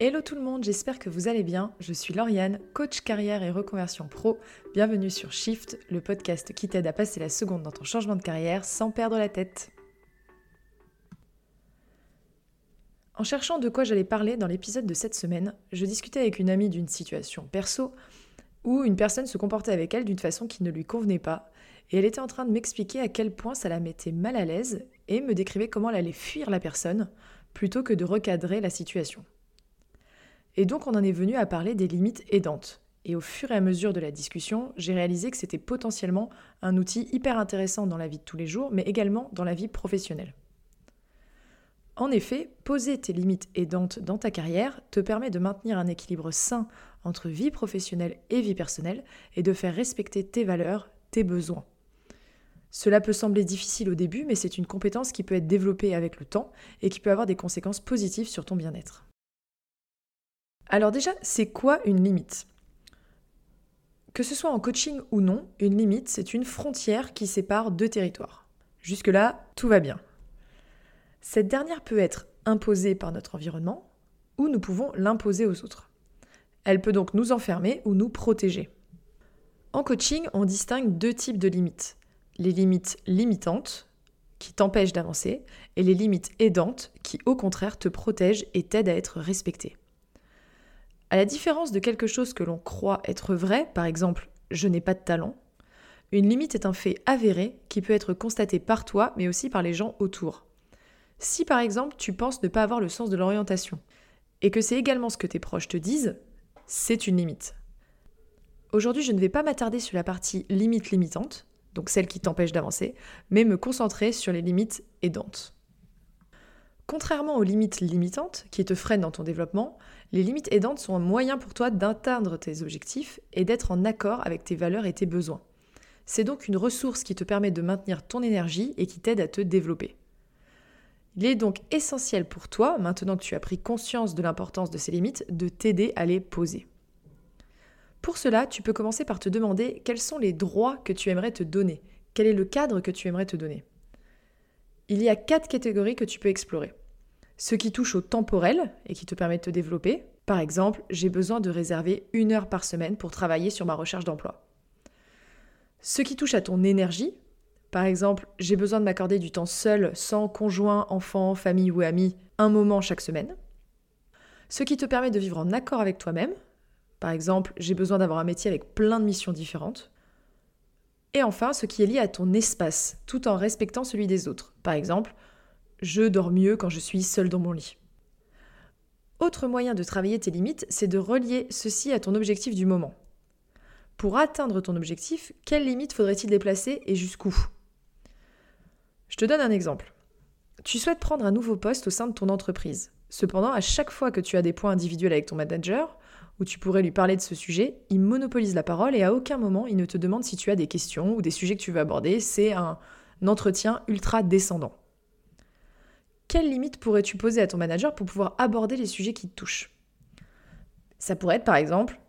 Hello tout le monde, j'espère que vous allez bien. Je suis Lauriane, coach carrière et reconversion pro. Bienvenue sur Shift, le podcast qui t'aide à passer la seconde dans ton changement de carrière sans perdre la tête. En cherchant de quoi j'allais parler dans l'épisode de cette semaine, je discutais avec une amie d'une situation perso où une personne se comportait avec elle d'une façon qui ne lui convenait pas, et elle était en train de m'expliquer à quel point ça la mettait mal à l'aise et me décrivait comment elle allait fuir la personne plutôt que de recadrer la situation. Et donc on en est venu à parler des limites aidantes. Et au fur et à mesure de la discussion, j'ai réalisé que c'était potentiellement un outil hyper intéressant dans la vie de tous les jours, mais également dans la vie professionnelle. En effet, poser tes limites aidantes dans ta carrière te permet de maintenir un équilibre sain entre vie professionnelle et vie personnelle et de faire respecter tes valeurs, tes besoins. Cela peut sembler difficile au début, mais c'est une compétence qui peut être développée avec le temps et qui peut avoir des conséquences positives sur ton bien-être. Alors déjà, c'est quoi une limite? Que ce soit en coaching ou non, une limite, c'est une frontière qui sépare deux territoires. Jusque-là, tout va bien. Cette dernière peut être imposée par notre environnement ou nous pouvons l'imposer aux autres. Elle peut donc nous enfermer ou nous protéger. En coaching, on distingue deux types de limites. Les limites limitantes, qui t'empêchent d'avancer, et les limites aidantes, qui au contraire te protègent et t'aident à être respecté. À la différence de quelque chose que l'on croit être vrai, par exemple je n'ai pas de talent, une limite est un fait avéré qui peut être constaté par toi mais aussi par les gens autour. Si par exemple tu penses ne pas avoir le sens de l'orientation et que c'est également ce que tes proches te disent, c'est une limite. Aujourd'hui je ne vais pas m'attarder sur la partie limite limitante, donc celle qui t'empêche d'avancer, mais me concentrer sur les limites aidantes. Contrairement aux limites limitantes qui te freinent dans ton développement, les limites aidantes sont un moyen pour toi d'atteindre tes objectifs et d'être en accord avec tes valeurs et tes besoins. C'est donc une ressource qui te permet de maintenir ton énergie et qui t'aide à te développer. Il est donc essentiel pour toi, maintenant que tu as pris conscience de l'importance de ces limites, de t'aider à les poser. Pour cela, tu peux commencer par te demander quels sont les droits que tu aimerais te donner, quel est le cadre que tu aimerais te donner? Il y a quatre catégories que tu peux explorer. Ce qui touche au temporel et qui te permet de te développer. Par exemple, j'ai besoin de réserver une heure par semaine pour travailler sur ma recherche d'emploi. Ce qui touche à ton énergie. Par exemple, j'ai besoin de m'accorder du temps seul, sans conjoint, enfant, famille ou amis, un moment chaque semaine. Ce qui te permet de vivre en accord avec toi-même. Par exemple, j'ai besoin d'avoir un métier avec plein de missions différentes. Et enfin, ce qui est lié à ton espace, tout en respectant celui des autres. Par exemple, je dors mieux quand je suis seule dans mon lit. Autre moyen de travailler tes limites, c'est de relier ceci à ton objectif du moment. Pour atteindre ton objectif, quelles limites faudrait-il déplacer et jusqu'où? Je te donne un exemple. Tu souhaites prendre un nouveau poste au sein de ton entreprise. Cependant, à chaque fois que tu as des points individuels avec ton manager, où tu pourrais lui parler de ce sujet, il monopolise la parole et à aucun moment il ne te demande si tu as des questions ou des sujets que tu veux aborder. C'est un entretien ultra descendant. Quelles limites pourrais-tu poser à ton manager pour pouvoir aborder les sujets qui te touchent? Ça pourrait être par exemple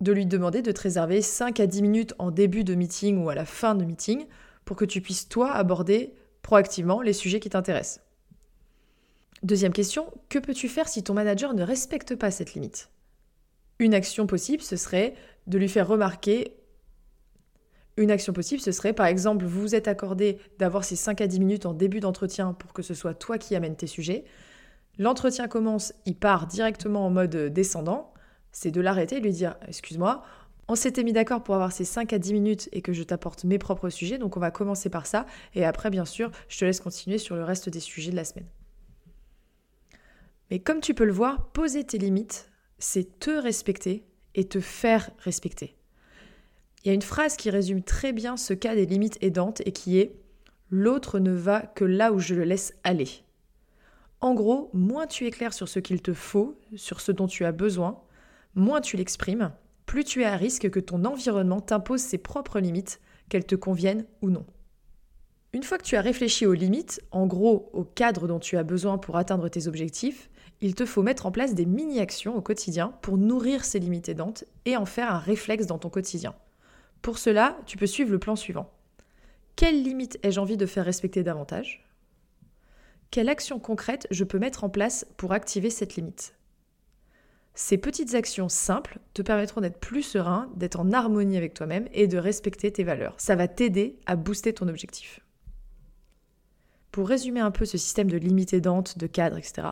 de lui demander de te réserver 5 à 10 minutes en début de meeting ou à la fin de meeting pour que tu puisses toi aborder proactivement les sujets qui t'intéressent. Deuxième question, que peux-tu faire si ton manager ne respecte pas cette limite? Une action possible, ce serait de lui faire remarquer. Une action possible, ce serait par exemple, vous vous êtes accordé d'avoir ces 5 à 10 minutes en début d'entretien pour que ce soit toi qui amène tes sujets. L'entretien commence, il part directement en mode descendant. C'est de l'arrêter et lui dire Excuse-moi, on s'était mis d'accord pour avoir ces 5 à 10 minutes et que je t'apporte mes propres sujets, donc on va commencer par ça. Et après, bien sûr, je te laisse continuer sur le reste des sujets de la semaine. Mais comme tu peux le voir, poser tes limites, c'est te respecter et te faire respecter. Il y a une phrase qui résume très bien ce cas des limites aidantes et qui est L'autre ne va que là où je le laisse aller. En gros, moins tu es clair sur ce qu'il te faut, sur ce dont tu as besoin, moins tu l'exprimes, plus tu es à risque que ton environnement t'impose ses propres limites, qu'elles te conviennent ou non. Une fois que tu as réfléchi aux limites, en gros au cadre dont tu as besoin pour atteindre tes objectifs, il te faut mettre en place des mini-actions au quotidien pour nourrir ces limites aidantes et en faire un réflexe dans ton quotidien. Pour cela, tu peux suivre le plan suivant. Quelle limite ai-je envie de faire respecter davantage? Quelle action concrète je peux mettre en place pour activer cette limite? Ces petites actions simples te permettront d'être plus serein, d'être en harmonie avec toi-même et de respecter tes valeurs. Ça va t'aider à booster ton objectif. Pour résumer un peu ce système de limite aidante, de cadre, etc.,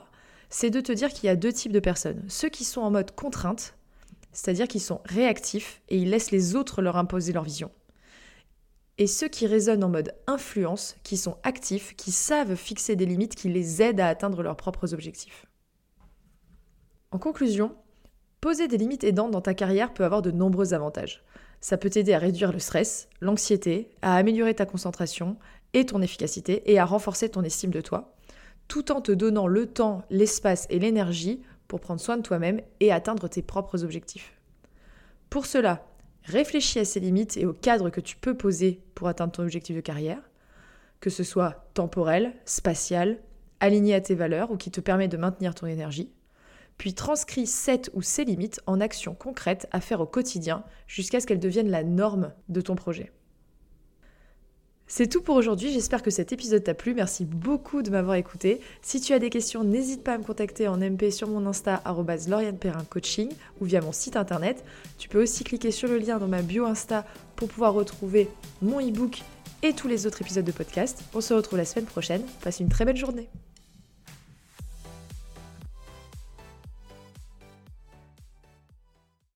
c'est de te dire qu'il y a deux types de personnes. Ceux qui sont en mode contrainte, c'est-à-dire qu'ils sont réactifs et ils laissent les autres leur imposer leur vision. Et ceux qui raisonnent en mode influence, qui sont actifs, qui savent fixer des limites qui les aident à atteindre leurs propres objectifs. En conclusion, poser des limites aidantes dans ta carrière peut avoir de nombreux avantages. Ça peut t'aider à réduire le stress, l'anxiété, à améliorer ta concentration et ton efficacité et à renforcer ton estime de toi, tout en te donnant le temps, l'espace et l'énergie pour prendre soin de toi-même et atteindre tes propres objectifs. Pour cela, réfléchis à ces limites et au cadre que tu peux poser pour atteindre ton objectif de carrière, que ce soit temporel, spatial, aligné à tes valeurs ou qui te permet de maintenir ton énergie puis transcris cette ou ces limites en actions concrètes à faire au quotidien jusqu'à ce qu'elles deviennent la norme de ton projet. C'est tout pour aujourd'hui, j'espère que cet épisode t'a plu, merci beaucoup de m'avoir écouté. Si tu as des questions, n'hésite pas à me contacter en MP sur mon Insta Coaching ou via mon site internet. Tu peux aussi cliquer sur le lien dans ma bio Insta pour pouvoir retrouver mon e-book et tous les autres épisodes de podcast. On se retrouve la semaine prochaine, passe une très belle journée.